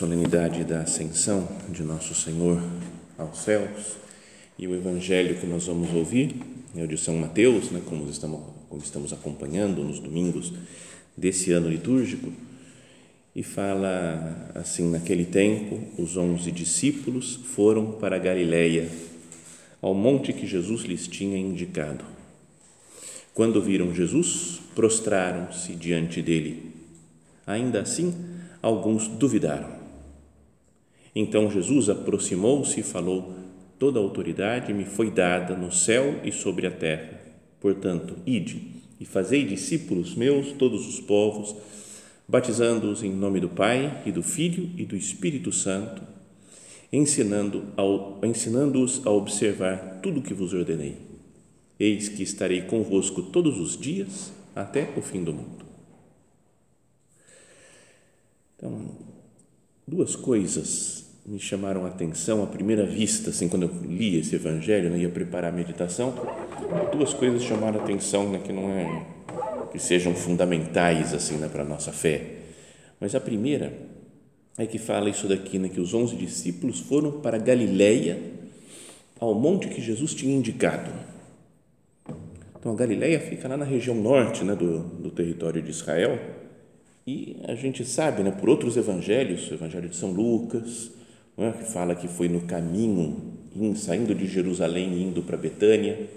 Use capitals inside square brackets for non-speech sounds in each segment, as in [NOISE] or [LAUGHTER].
Solenidade da ascensão de nosso Senhor aos céus e o evangelho que nós vamos ouvir é o de São Mateus, né, como estamos, como estamos acompanhando nos domingos desse ano litúrgico, e fala assim: naquele tempo, os onze discípulos foram para Galiléia, ao monte que Jesus lhes tinha indicado. Quando viram Jesus, prostraram-se diante dele. Ainda assim, alguns duvidaram. Então Jesus aproximou-se e falou: Toda a autoridade me foi dada no céu e sobre a terra. Portanto, ide e fazei discípulos meus todos os povos, batizando-os em nome do Pai e do Filho e do Espírito Santo, ensinando-os ensinando a observar tudo o que vos ordenei. Eis que estarei convosco todos os dias até o fim do mundo. Então, duas coisas me chamaram a atenção à primeira vista, assim, quando eu li esse evangelho, né, ia preparar a meditação, duas coisas chamaram a atenção, né, que não é que sejam fundamentais assim, né, para a nossa fé. Mas a primeira é que fala isso daqui, né, que os onze discípulos foram para Galiléia, ao monte que Jesus tinha indicado. Então, a Galiléia fica lá na região norte né, do, do território de Israel, e a gente sabe, né, por outros evangelhos, o evangelho de São Lucas, é, que fala que foi no caminho, saindo de Jerusalém indo para Betânia.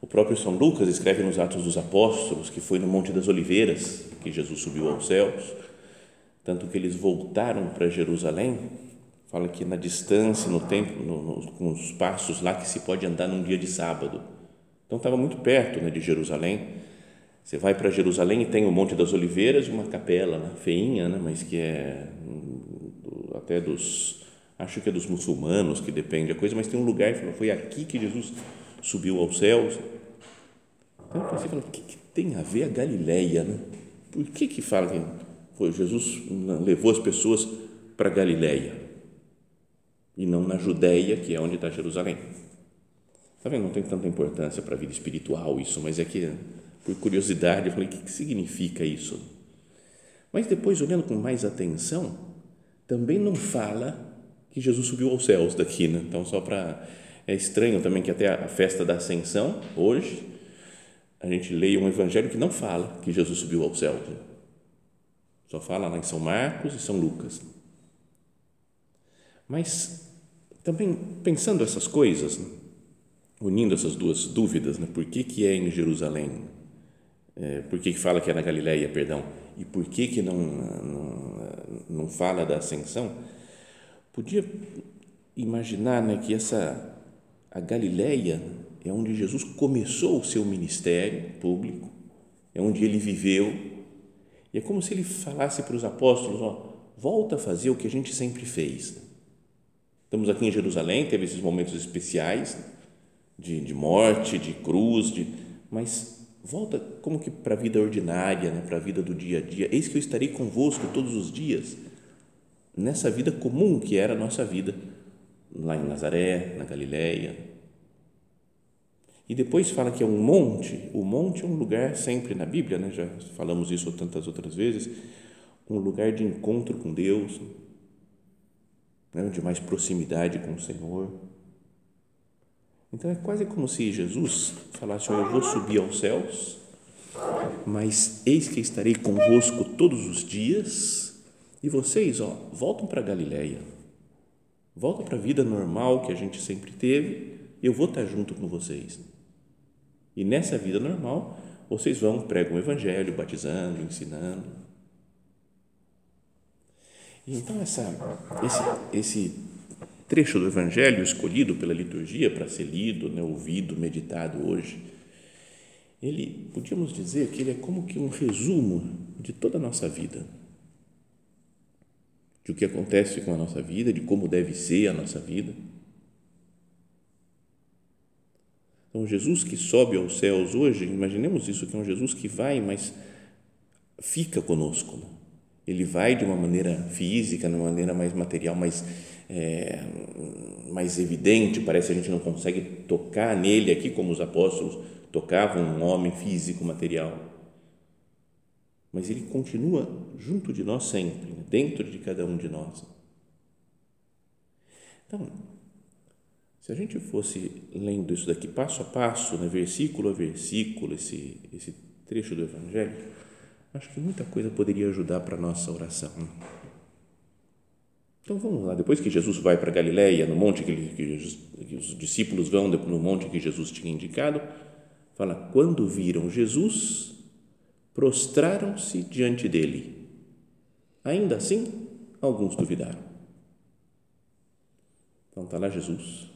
O próprio São Lucas escreve nos Atos dos Apóstolos que foi no Monte das Oliveiras que Jesus subiu aos céus, tanto que eles voltaram para Jerusalém. Fala que na distância, no tempo, no, no, com os passos lá que se pode andar num dia de sábado. Então estava muito perto né, de Jerusalém você vai para Jerusalém e tem o Monte das Oliveiras, uma capela né, feinha, né, mas que é até dos, acho que é dos muçulmanos, que depende a coisa, mas tem um lugar, foi aqui que Jesus subiu aos céus. Então eu pensei, o que, que tem a ver a Galileia? Né? Por que que fala que foi, Jesus levou as pessoas para Galileia e não na Judéia, que é onde está Jerusalém? Está vendo? Não tem tanta importância para a vida espiritual isso, mas é que por curiosidade, eu falei, o que, que significa isso? Mas depois, olhando com mais atenção, também não fala que Jesus subiu aos céus daqui, né? Então, só para. É estranho também que até a festa da Ascensão, hoje, a gente leia um evangelho que não fala que Jesus subiu aos céus. Né? Só fala lá em São Marcos e São Lucas. Mas, também pensando essas coisas, né? unindo essas duas dúvidas, né? por que, que é em Jerusalém é, por que, que fala que é na Galileia, perdão, e por que, que não, não, não fala da ascensão, podia imaginar né, que essa, a Galileia é onde Jesus começou o seu ministério público, é onde ele viveu, e é como se ele falasse para os apóstolos, ó, volta a fazer o que a gente sempre fez. Estamos aqui em Jerusalém, teve esses momentos especiais de, de morte, de cruz, de, mas volta como que para a vida ordinária, né, para a vida do dia a dia. Eis que eu estarei convosco todos os dias, nessa vida comum que era a nossa vida, lá em Nazaré, na Galileia. E depois fala que é um monte, o monte é um lugar sempre na Bíblia, né, já falamos isso tantas outras vezes, um lugar de encontro com Deus, né, de mais proximidade com o Senhor então é quase como se Jesus falasse: Eu vou subir aos céus, mas eis que estarei convosco todos os dias, e vocês ó, voltam para Galiléia. Volta para a vida normal que a gente sempre teve, eu vou estar junto com vocês. E nessa vida normal, vocês vão, pregam o evangelho, batizando, ensinando. E então, essa, esse, esse trecho do evangelho escolhido pela liturgia para ser lido, né, ouvido, meditado hoje, ele, podíamos dizer que ele é como que um resumo de toda a nossa vida. De o que acontece com a nossa vida, de como deve ser a nossa vida. Então, Jesus que sobe aos céus hoje, imaginemos isso, que é um Jesus que vai, mas fica conosco. Né? Ele vai de uma maneira física, de uma maneira mais material, mais, é, mais evidente, parece que a gente não consegue tocar nele aqui como os apóstolos tocavam um homem físico, material. Mas ele continua junto de nós sempre, né? dentro de cada um de nós. Então, se a gente fosse lendo isso daqui passo a passo, né, versículo a versículo, esse, esse trecho do Evangelho, acho que muita coisa poderia ajudar para a nossa oração. Então vamos lá, depois que Jesus vai para Galiléia, no monte que, ele, que, Jesus, que os discípulos vão no monte que Jesus tinha indicado, Fala, quando viram Jesus, prostraram-se diante dele. Ainda assim, alguns duvidaram. Então está lá Jesus.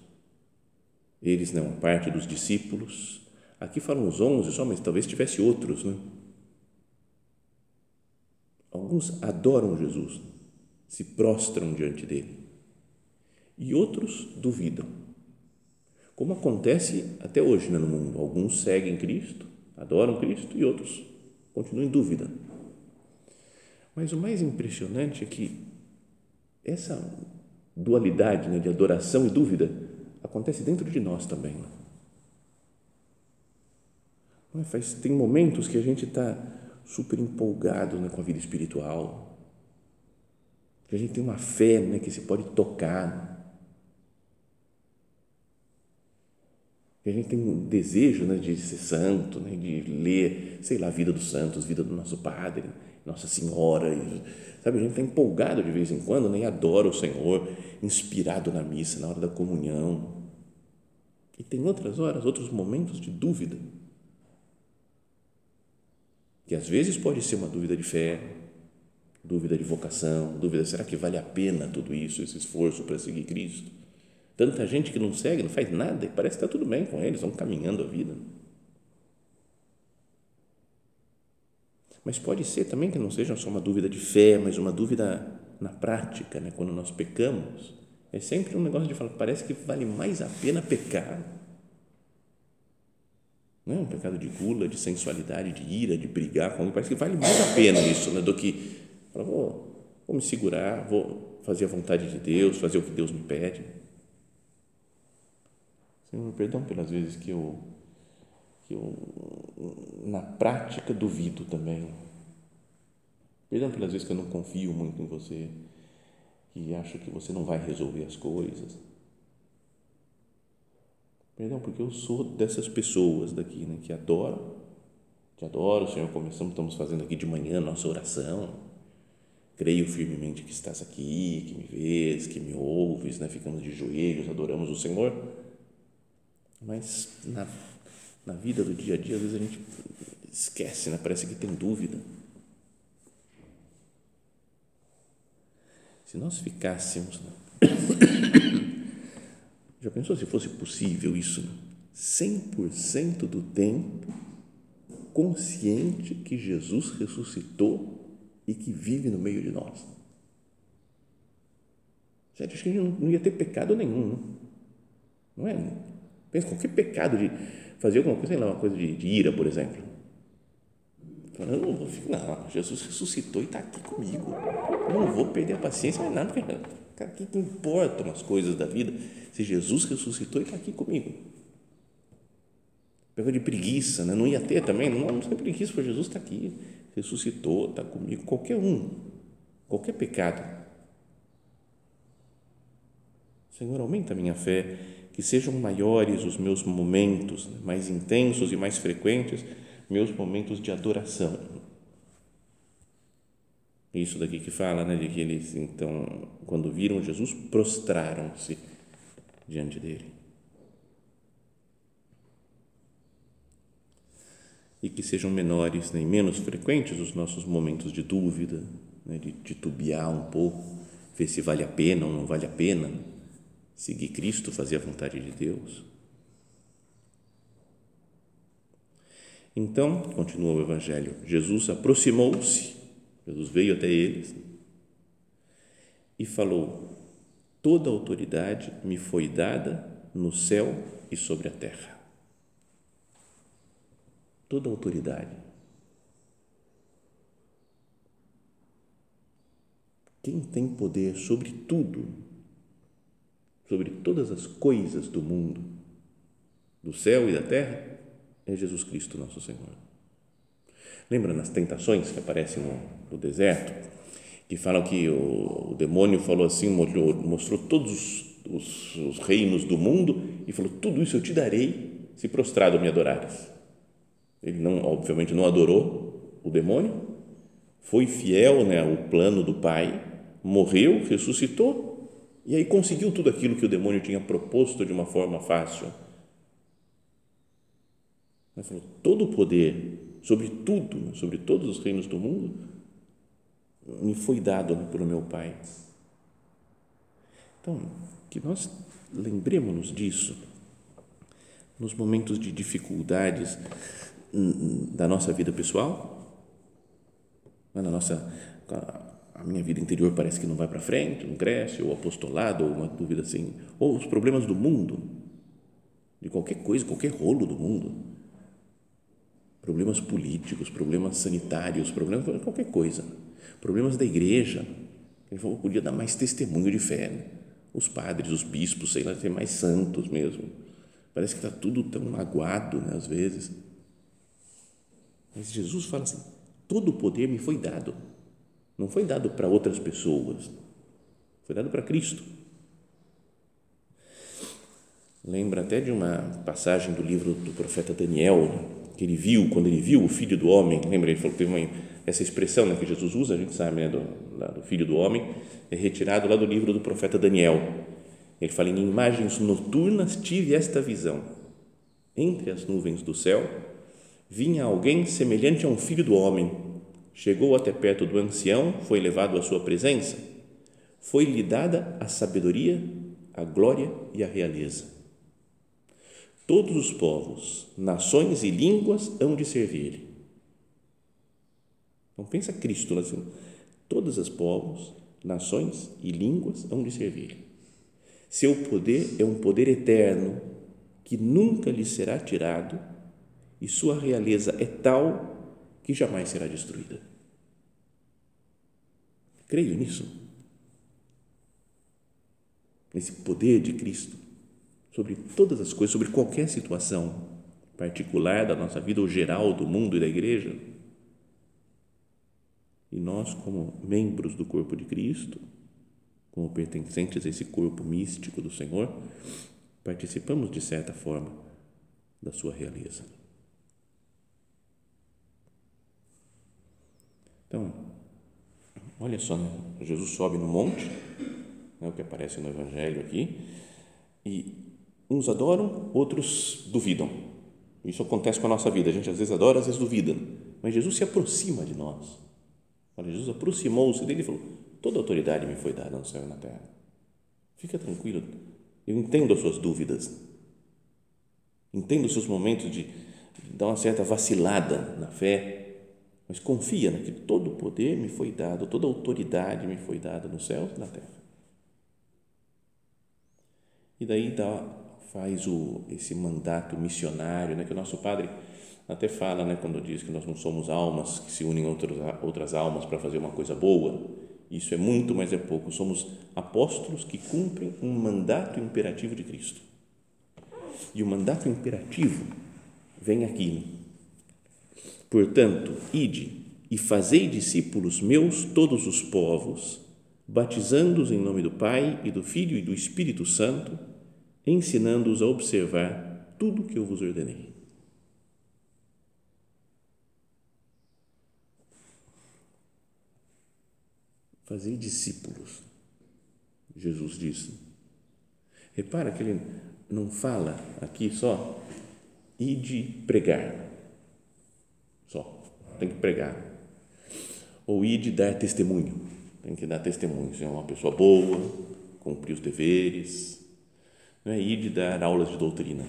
Eles não, parte dos discípulos. Aqui falam os onze só, mas talvez tivesse outros, né? Alguns adoram Jesus, se prostram diante dele. E outros duvidam como acontece até hoje né, no mundo. Alguns seguem Cristo, adoram Cristo e outros continuam em dúvida. Mas o mais impressionante é que essa dualidade né, de adoração e dúvida acontece dentro de nós também. Não é? Faz, tem momentos que a gente está super empolgado né, com a vida espiritual, que a gente tem uma fé né, que se pode tocar a gente tem um desejo né, de ser santo, né, de ler, sei lá, a vida dos santos, vida do nosso Padre, Nossa Senhora, e, sabe? A gente está empolgado de vez em quando, né, e adora o Senhor, inspirado na missa, na hora da comunhão. E tem outras horas, outros momentos de dúvida, que às vezes pode ser uma dúvida de fé, dúvida de vocação, dúvida, será que vale a pena tudo isso, esse esforço para seguir Cristo? Tanta gente que não segue, não faz nada e parece que está tudo bem com eles, vão caminhando a vida. Mas pode ser também que não seja só uma dúvida de fé, mas uma dúvida na prática, né? quando nós pecamos. É sempre um negócio de falar, parece que vale mais a pena pecar. Não é um pecado de gula, de sensualidade, de ira, de brigar com alguém. Parece que vale mais a pena isso né? do que, vou, vou me segurar, vou fazer a vontade de Deus, fazer o que Deus me pede. Senhor, perdão pelas vezes que eu, que eu, na prática, duvido também. Perdão pelas vezes que eu não confio muito em você, que acho que você não vai resolver as coisas. Perdão, porque eu sou dessas pessoas daqui, né, que adoram, que adoram, Senhor, começamos, estamos fazendo aqui de manhã nossa oração, creio firmemente que estás aqui, que me vês, que me ouves, né, ficamos de joelhos, adoramos o Senhor, mas na, na vida do dia a dia, às vezes a gente esquece, né? parece que tem dúvida. Se nós ficássemos. [COUGHS] Já pensou se fosse possível isso? 100% do tempo consciente que Jesus ressuscitou e que vive no meio de nós. Gente, acho que a gente não ia ter pecado nenhum, não é? Pensa qualquer pecado de fazer alguma coisa, sei lá, uma coisa de, de ira, por exemplo. Eu não vou ficar, não, Jesus ressuscitou e está aqui comigo. Eu não vou perder a paciência, mas nada, porque o que, que importam as coisas da vida se Jesus ressuscitou e está aqui comigo? Pegou de preguiça, né? não ia ter também, não, não tem preguiça, porque Jesus está aqui, ressuscitou, está comigo, qualquer um, qualquer pecado. Senhor, aumenta a minha fé que sejam maiores os meus momentos, né, mais intensos e mais frequentes, meus momentos de adoração. Isso daqui que fala, né, de que eles então, quando viram Jesus, prostraram-se diante dele. E que sejam menores nem menos frequentes os nossos momentos de dúvida, né, de titubear um pouco, ver se vale a pena ou não vale a pena seguir Cristo, fazer a vontade de Deus. Então, continua o Evangelho, Jesus aproximou-se, Jesus veio até eles e falou: Toda autoridade me foi dada no céu e sobre a terra. Toda autoridade. Quem tem poder sobre tudo, sobre todas as coisas do mundo, do céu e da terra, é Jesus Cristo, nosso Senhor. Lembra nas tentações que aparecem no, no deserto, que falam que o, demônio falou assim, mostrou, todos os, os, reinos do mundo e falou: Tudo isso eu te darei se prostrado me adorares. Ele, não, obviamente, não adorou o demônio, foi fiel né, ao plano do Pai, morreu, ressuscitou e aí conseguiu tudo aquilo que o demônio tinha proposto de uma forma fácil ele falou, todo o poder sobre tudo, sobre todos os reinos do mundo, me foi dado pelo meu Pai. Então, que nós lembremos-nos disso nos momentos de dificuldades da nossa vida pessoal, na nossa a minha vida interior parece que não vai para frente, não cresce, ou apostolado, ou uma dúvida assim, ou os problemas do mundo, de qualquer coisa, qualquer rolo do mundo problemas políticos, problemas sanitários, problemas qualquer coisa, problemas da igreja. Ele falou, podia dar mais testemunho de fé. Né? Os padres, os bispos, sei lá, ser mais santos mesmo. Parece que está tudo tão magoado, né, às vezes. Mas Jesus fala assim: todo o poder me foi dado. Não foi dado para outras pessoas, foi dado para Cristo. Lembra até de uma passagem do livro do profeta Daniel, que ele viu, quando ele viu o filho do homem, lembra, ele falou que teve uma, essa expressão né, que Jesus usa, a gente sabe, né, do, do filho do homem, é retirado lá do livro do profeta Daniel. Ele fala: em imagens noturnas tive esta visão. Entre as nuvens do céu vinha alguém semelhante a um filho do homem. Chegou até perto do ancião, foi levado à sua presença. Foi-lhe dada a sabedoria, a glória e a realeza Todos os povos, nações e línguas hão de servir. Então pensa Cristo lá assim, todos os povos, nações e línguas hão de servir. Seu poder é um poder eterno que nunca lhe será tirado e sua realeza é tal que jamais será destruída. Creio nisso. Nesse poder de Cristo sobre todas as coisas, sobre qualquer situação particular da nossa vida ou geral do mundo e da igreja. E nós, como membros do corpo de Cristo, como pertencentes a esse corpo místico do Senhor, participamos de certa forma da sua realeza. Então, olha só, né? Jesus sobe no monte, é o que aparece no Evangelho aqui, e Uns adoram, outros duvidam. Isso acontece com a nossa vida. A gente às vezes adora, às vezes duvida. Mas Jesus se aproxima de nós. Olha, Jesus aproximou-se dele e falou: Toda autoridade me foi dada no céu e na terra. Fica tranquilo. Eu entendo as suas dúvidas. Entendo os seus momentos de dar uma certa vacilada na fé. Mas confia né, que todo o poder me foi dado, toda a autoridade me foi dada no céu e na terra. E daí dá faz o, esse mandato missionário, né, que o nosso padre até fala, né, quando diz que nós não somos almas que se unem a outras, outras almas para fazer uma coisa boa. Isso é muito, mas é pouco. Somos apóstolos que cumprem um mandato imperativo de Cristo. E o mandato imperativo vem aqui. Portanto, ide e fazei discípulos meus todos os povos, batizando-os em nome do Pai e do Filho e do Espírito Santo, ensinando-os a observar tudo o que eu vos ordenei. fazer discípulos. Jesus disse. Repara que ele não fala aqui só e de pregar. Tem que pregar. Ou ir de dar testemunho. Tem que dar testemunho. Ser uma pessoa boa, cumprir os deveres. Não é ir de dar aulas de doutrina.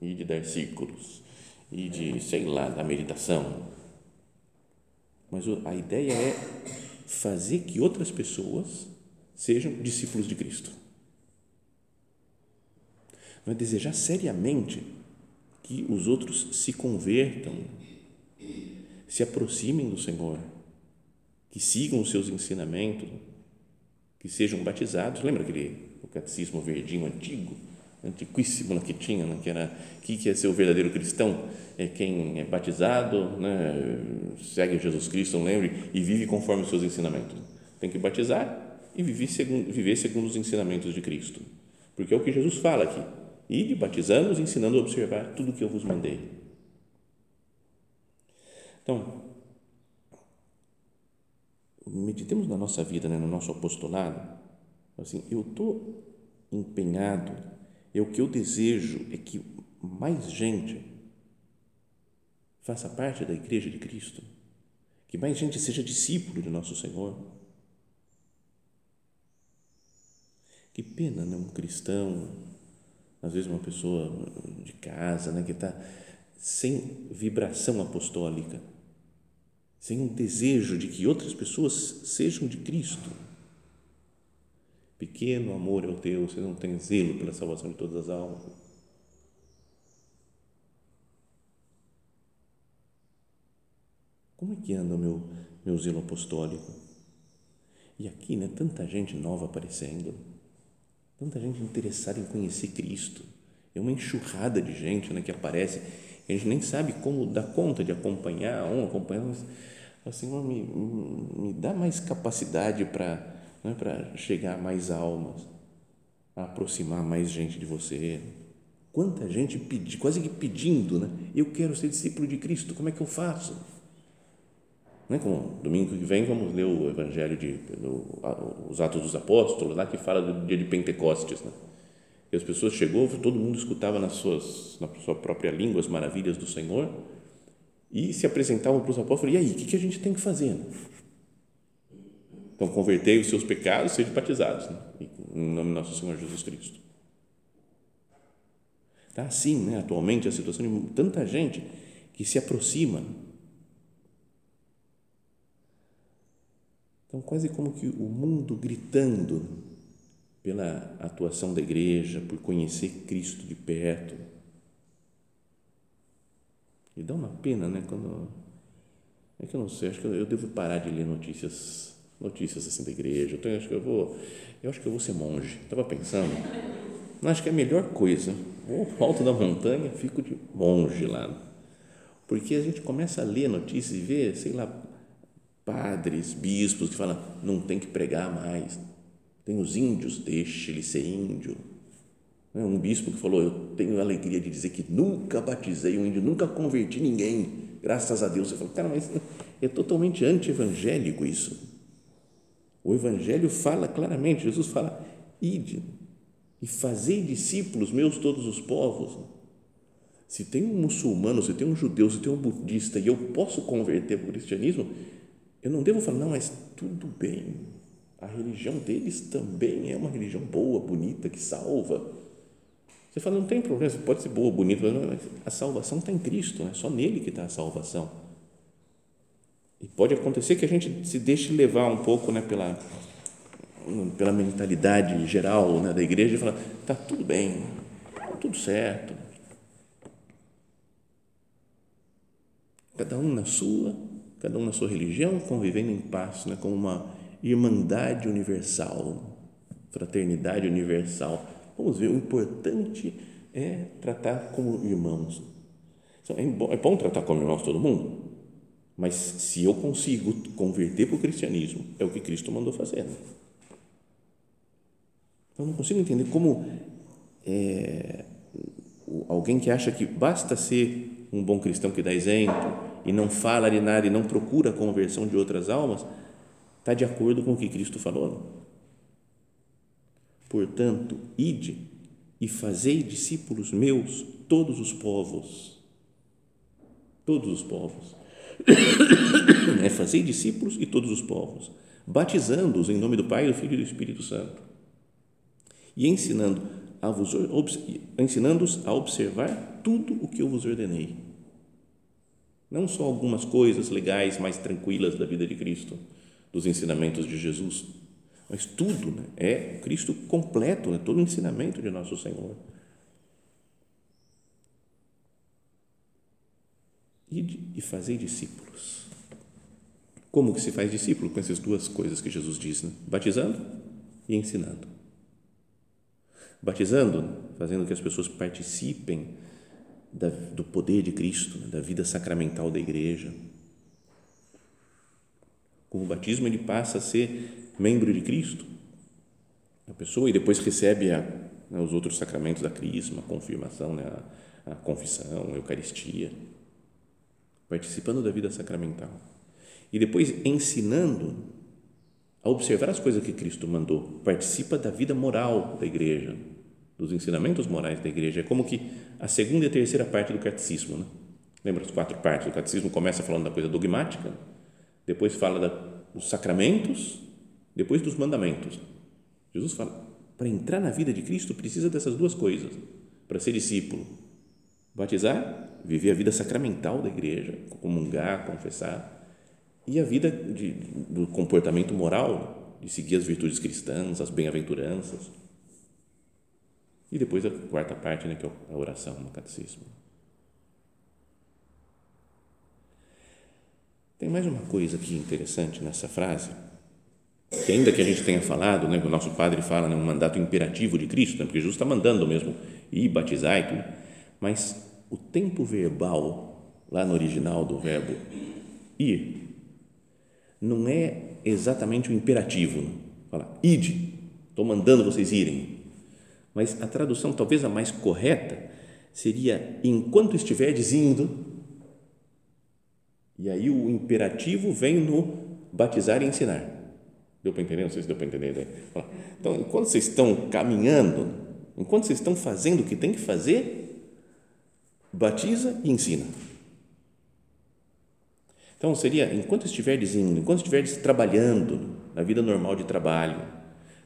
Ir de dar círculos. Ir de, sei lá, da meditação. Mas a ideia é fazer que outras pessoas sejam discípulos de Cristo. Não é desejar seriamente que os outros se convertam, se aproximem do Senhor, que sigam os seus ensinamentos, que sejam batizados. Lembra aquele o catecismo verdinho antigo, antiquíssimo que tinha, né? que era que que é ser o verdadeiro cristão é quem é batizado, né? segue Jesus Cristo, lembre e vive conforme os seus ensinamentos. Tem que batizar e viver segundo, viver segundo os ensinamentos de Cristo. Porque é o que Jesus fala aqui. Ide batizando-os, ensinando a observar tudo o que eu vos mandei. Então, meditemos na nossa vida, né, no nosso apostolado. Assim, eu estou empenhado, é o que eu desejo é que mais gente faça parte da igreja de Cristo, que mais gente seja discípulo de nosso Senhor Que pena, né? Um cristão, às vezes uma pessoa de casa, né? Que está sem vibração apostólica, sem um desejo de que outras pessoas sejam de Cristo. Pequeno amor é o teu, você não tem zelo pela salvação de todas as almas. Como é que anda o meu, meu zelo apostólico? E aqui, né, tanta gente nova aparecendo Tanta gente interessada em conhecer Cristo. É uma enxurrada de gente né, que aparece. A gente nem sabe como dar conta de acompanhar um, acompanhar. Mas, assim, me, me dá mais capacidade para né, para chegar a mais almas, a aproximar mais gente de você. Quanta gente pedi, quase que pedindo, né? Eu quero ser discípulo de Cristo, como é que eu faço? Né? Como domingo que vem vamos ler o Evangelho de do, os Atos dos Apóstolos lá que fala do dia de Pentecostes, né? E as pessoas chegou, todo mundo escutava nas suas na sua própria língua as maravilhas do Senhor e se apresentavam para os apóstolos. E aí, o que, que a gente tem que fazer? Então, convertei os seus pecados, sejam batizados, né? em nome do nosso Senhor Jesus Cristo. Está assim, né? Atualmente a situação de tanta gente que se aproxima Então, quase como que o mundo gritando pela atuação da igreja, por conhecer Cristo de perto. E dá uma pena, né? Quando. É que eu não sei, acho que eu devo parar de ler notícias notícias assim da igreja. Eu, tenho, acho que eu vou, eu acho que eu vou ser monge. Estava pensando, não acho que é a melhor coisa. Vou ao alto da montanha, fico de monge lá, porque a gente começa a ler notícias e ver, sei lá, padres, bispos que falam, não tem que pregar mais. Tem os índios, deixe ele ser índio. Né, um bispo que falou, eu tenho a alegria de dizer que nunca batizei um índio, nunca converti ninguém, graças a Deus. Você fala, cara, mas é totalmente anti-evangélico isso. O evangelho fala claramente, Jesus fala, ide e fazei discípulos meus todos os povos. Se tem um muçulmano, se tem um judeu, se tem um budista e eu posso converter para o cristianismo, eu não devo falar, não, mas tudo bem. A religião deles também é uma religião boa, bonita, que salva. Você fala, não tem problema, pode ser boa, bonita, mas a salvação está em Cristo, é só nele que está a salvação. E pode acontecer que a gente se deixe levar um pouco né, pela, pela mentalidade geral né, da igreja e falar, está tudo bem, está tudo certo. Cada um na sua, cada um na sua religião, convivendo em paz, né, como uma irmandade universal, fraternidade universal. Vamos ver, o importante é tratar como irmãos. Então, é bom, é bom tratar como irmãos todo mundo, mas se eu consigo converter para o cristianismo, é o que Cristo mandou fazer. Né? Eu não consigo entender como é, alguém que acha que basta ser um bom cristão que dá exemplo, e não fala de nada e não procura a conversão de outras almas, Está de acordo com o que Cristo falou. Portanto, ide e fazei discípulos meus todos os povos. Todos os povos. [COUGHS] É fazer discípulos e todos os povos, batizando-os em nome do Pai, do Filho e do Espírito Santo, e ensinando a vos, ensinando-os a observar tudo o que eu vos ordenei. Não só algumas coisas legais, mais tranquilas da vida de Cristo, dos ensinamentos de Jesus, mas tudo né? é Cristo completo, né? todo o ensinamento de nosso Senhor. Ide e fazei discípulos. Como que se faz discípulo? Com essas duas coisas que Jesus diz, né? batizando e ensinando. Batizando, fazendo que as pessoas participem da, do poder de Cristo, né? da vida sacramental da igreja. Com o batismo, ele passa a ser membro de Cristo, a pessoa, e depois recebe a, né, os outros sacramentos da crisma, a confirmação, né, a, a confissão, a Eucaristia participando da vida sacramental e depois ensinando a observar as coisas que Cristo mandou, participa da vida moral da igreja, dos ensinamentos morais da igreja. É como que a segunda e a terceira parte do catecismo, né? Lembra as quatro partes? O catecismo começa falando da coisa dogmática, depois fala dos sacramentos, depois dos mandamentos. Jesus fala: para entrar na vida de Cristo precisa dessas duas coisas, para ser discípulo, batizar viver a vida sacramental da igreja, comungar, confessar, e a vida de, do comportamento moral, de seguir as virtudes cristãs, as bem-aventuranças. E depois a quarta parte, né, que é a oração no catecismo. Tem mais uma coisa aqui interessante nessa frase, que ainda que a gente tenha falado, né, o nosso padre fala, né, um mandato imperativo de Cristo, né, porque Jesus está mandando mesmo ir batizar e tudo, mas o tempo verbal, lá no original do verbo ir, não é exatamente o imperativo. Fala, ide, estou mandando vocês irem. Mas a tradução, talvez a mais correta, seria enquanto estiverdes indo. E aí o imperativo vem no batizar e ensinar. Deu para entender? Não sei se deu para entender. Daí. Então, enquanto vocês estão caminhando, enquanto vocês estão fazendo o que tem que fazer, batiza e ensina. Então, seria, enquanto estiveres indo, enquanto estiveres trabalhando na vida normal de trabalho,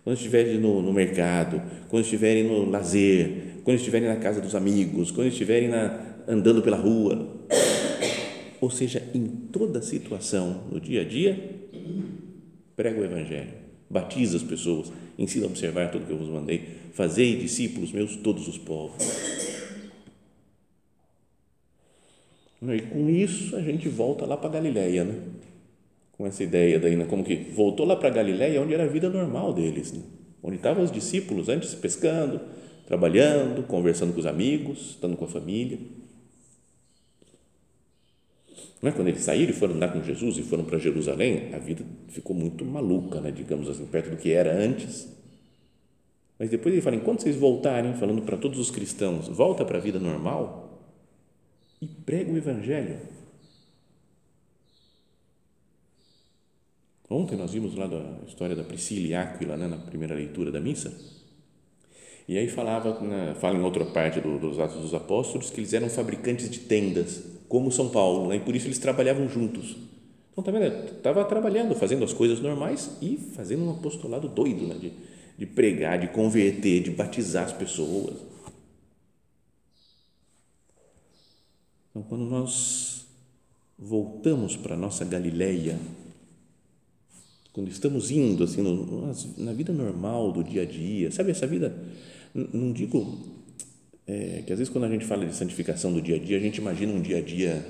quando estiverem no, no, mercado, quando estiverem no lazer, quando estiverem na casa dos amigos, quando estiverem na, andando pela rua, ou seja, em toda situação, no dia a dia, prega o Evangelho, batiza as pessoas, ensina a observar tudo que eu vos mandei, fazei discípulos meus todos os povos E com isso a gente volta lá para Galiléia, né? com essa ideia daí, né? como que voltou lá para Galiléia, onde era a vida normal deles, né? onde estavam os discípulos antes pescando, trabalhando, conversando com os amigos, estando com a família. Não é? Quando eles saíram e foram andar com Jesus e foram para Jerusalém, a vida ficou muito maluca, né? digamos assim, perto do que era antes. Mas depois ele fala, enquanto vocês voltarem, falando para todos os cristãos, volta para a vida normal, e prega o Evangelho. Ontem nós vimos lá da história da Priscila e Áquila, né, na primeira leitura da missa, e aí falava, né, fala em outra parte do, dos Atos dos Apóstolos, que eles eram fabricantes de tendas, como São Paulo, né, e por isso eles trabalhavam juntos. Então, tá Estava trabalhando, fazendo as coisas normais e fazendo um apostolado doido, né, de, de pregar, de converter, de batizar as pessoas Então, quando nós voltamos para a nossa Galileia, quando estamos indo assim no, na vida normal do dia a dia, sabe essa vida? Não digo é, que às vezes quando a gente fala de santificação do dia a dia, a gente imagina um dia a dia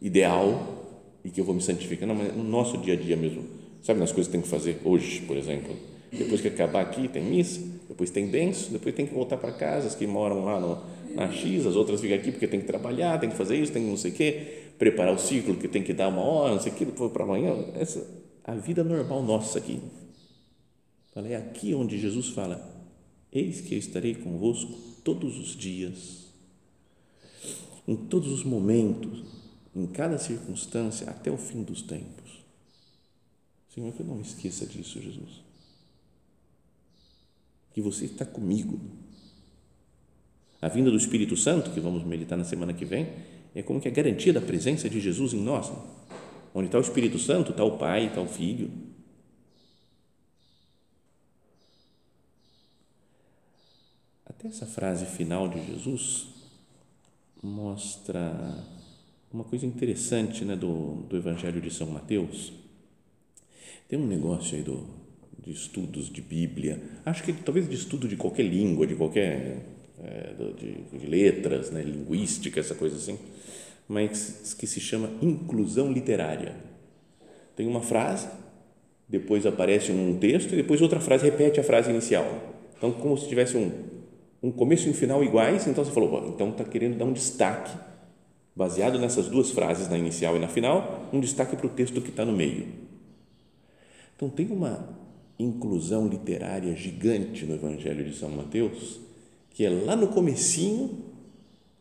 ideal e que eu vou me santificar. Não, mas no nosso dia a dia mesmo, sabe nas coisas que tem que fazer hoje, por exemplo. Depois que acabar aqui, tem missa, depois tem benção, depois tem que voltar para casa, as que moram lá no, na X, as outras ficam aqui porque tem que trabalhar, tem que fazer isso, tem que não sei o quê, preparar o ciclo que tem que dar uma hora, não sei o quê, depois para amanhã. Essa a vida normal nossa aqui. É aqui onde Jesus fala: Eis que eu estarei convosco todos os dias, em todos os momentos, em cada circunstância, até o fim dos tempos. Senhor, que eu não me esqueça disso, Jesus. Que você está comigo. A vinda do Espírito Santo, que vamos meditar na semana que vem, é como que a garantia da presença de Jesus em nós. Né? Onde está o Espírito Santo, está o Pai, está o Filho. Essa frase final de Jesus mostra uma coisa interessante né, do, do Evangelho de São Mateus. Tem um negócio aí do, de estudos de Bíblia, acho que talvez de estudo de qualquer língua, de qualquer é, de, de, letras, né, linguística, essa coisa assim, mas que se chama inclusão literária. Tem uma frase, depois aparece um texto e depois outra frase repete a frase inicial. Então, como se tivesse um, um começo e um final iguais, então você falou, então está querendo dar um destaque, baseado nessas duas frases, na inicial e na final, um destaque para o texto que está no meio. Então, tem uma inclusão literária gigante no Evangelho de São Mateus, que é lá no comecinho,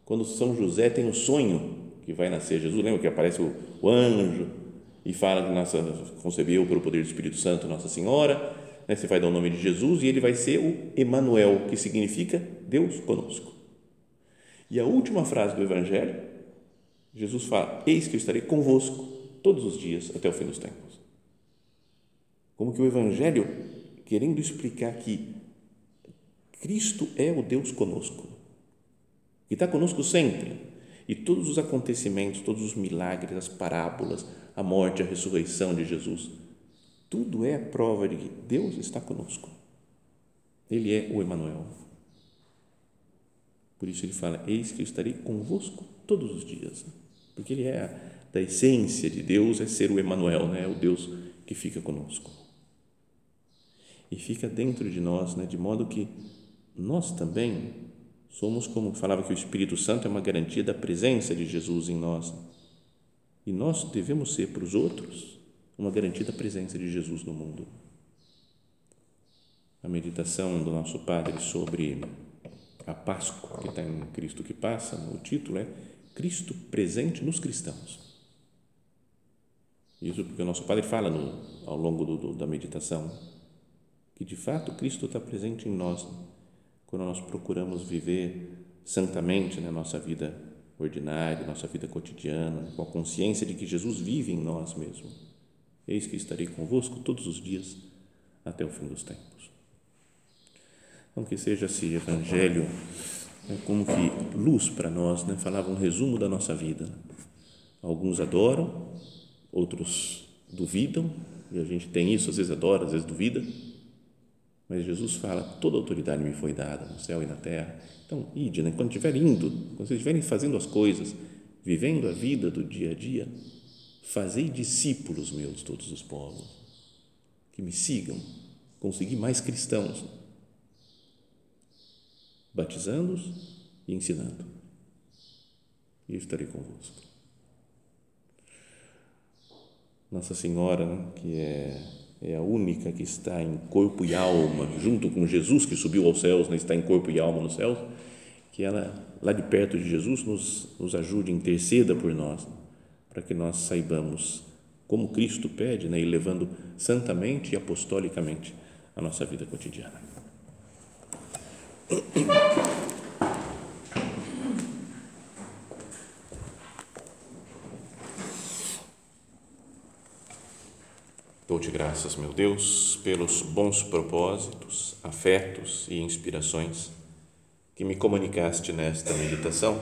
quando São José tem o sonho que vai nascer Jesus, lembra que aparece o, o anjo e fala que nossa, concebeu pelo poder do Espírito Santo Nossa Senhora, né, você vai dar o nome de Jesus e ele vai ser o Emanuel, que significa Deus conosco. E a última frase do Evangelho, Jesus fala: Eis que eu estarei convosco todos os dias até o fim dos tempos. Como que o Evangelho, querendo explicar que Cristo é o Deus conosco, que está conosco sempre. E todos os acontecimentos, todos os milagres, as parábolas, a morte, a ressurreição de Jesus, tudo é a prova de que Deus está conosco. Ele é o Emanuel. Por isso ele fala: Eis que eu estarei convosco todos os dias. Porque ele é a, da essência de Deus, é ser o Emanuel, né? o Deus que fica conosco. E fica dentro de nós, né? de modo que nós também somos como falava que o Espírito Santo é uma garantia da presença de Jesus em nós. E nós devemos ser para os outros uma garantia da presença de Jesus no mundo. A meditação do nosso Padre sobre a Páscoa, que está em Cristo que passa, o título é Cristo presente nos cristãos. Isso porque o nosso Padre fala no, ao longo do, do, da meditação que de fato Cristo está presente em nós quando nós procuramos viver santamente na nossa vida ordinária, nossa vida cotidiana, com a consciência de que Jesus vive em nós mesmo. Eis que estarei convosco todos os dias até o fim dos tempos. Então, que seja esse evangelho né, como que luz para nós, né? falava um resumo da nossa vida. Alguns adoram, outros duvidam, e a gente tem isso, às vezes adora, às vezes duvida mas Jesus fala: toda autoridade me foi dada no céu e na terra. Então, ide, né? quando estiver indo, quando vocês estiverem fazendo as coisas, vivendo a vida do dia a dia, fazei discípulos meus, todos os povos, que me sigam, conseguir mais cristãos, batizando-os e ensinando. E eu estarei convosco. Nossa Senhora, que é é a única que está em corpo e alma, junto com Jesus que subiu aos céus, né, está em corpo e alma nos céus, que ela, lá de perto de Jesus, nos, nos ajude, interceda por nós, para que nós saibamos, como Cristo pede, né, levando santamente e apostolicamente a nossa vida cotidiana. Dou-te graças, meu Deus, pelos bons propósitos, afetos e inspirações que me comunicaste nesta meditação.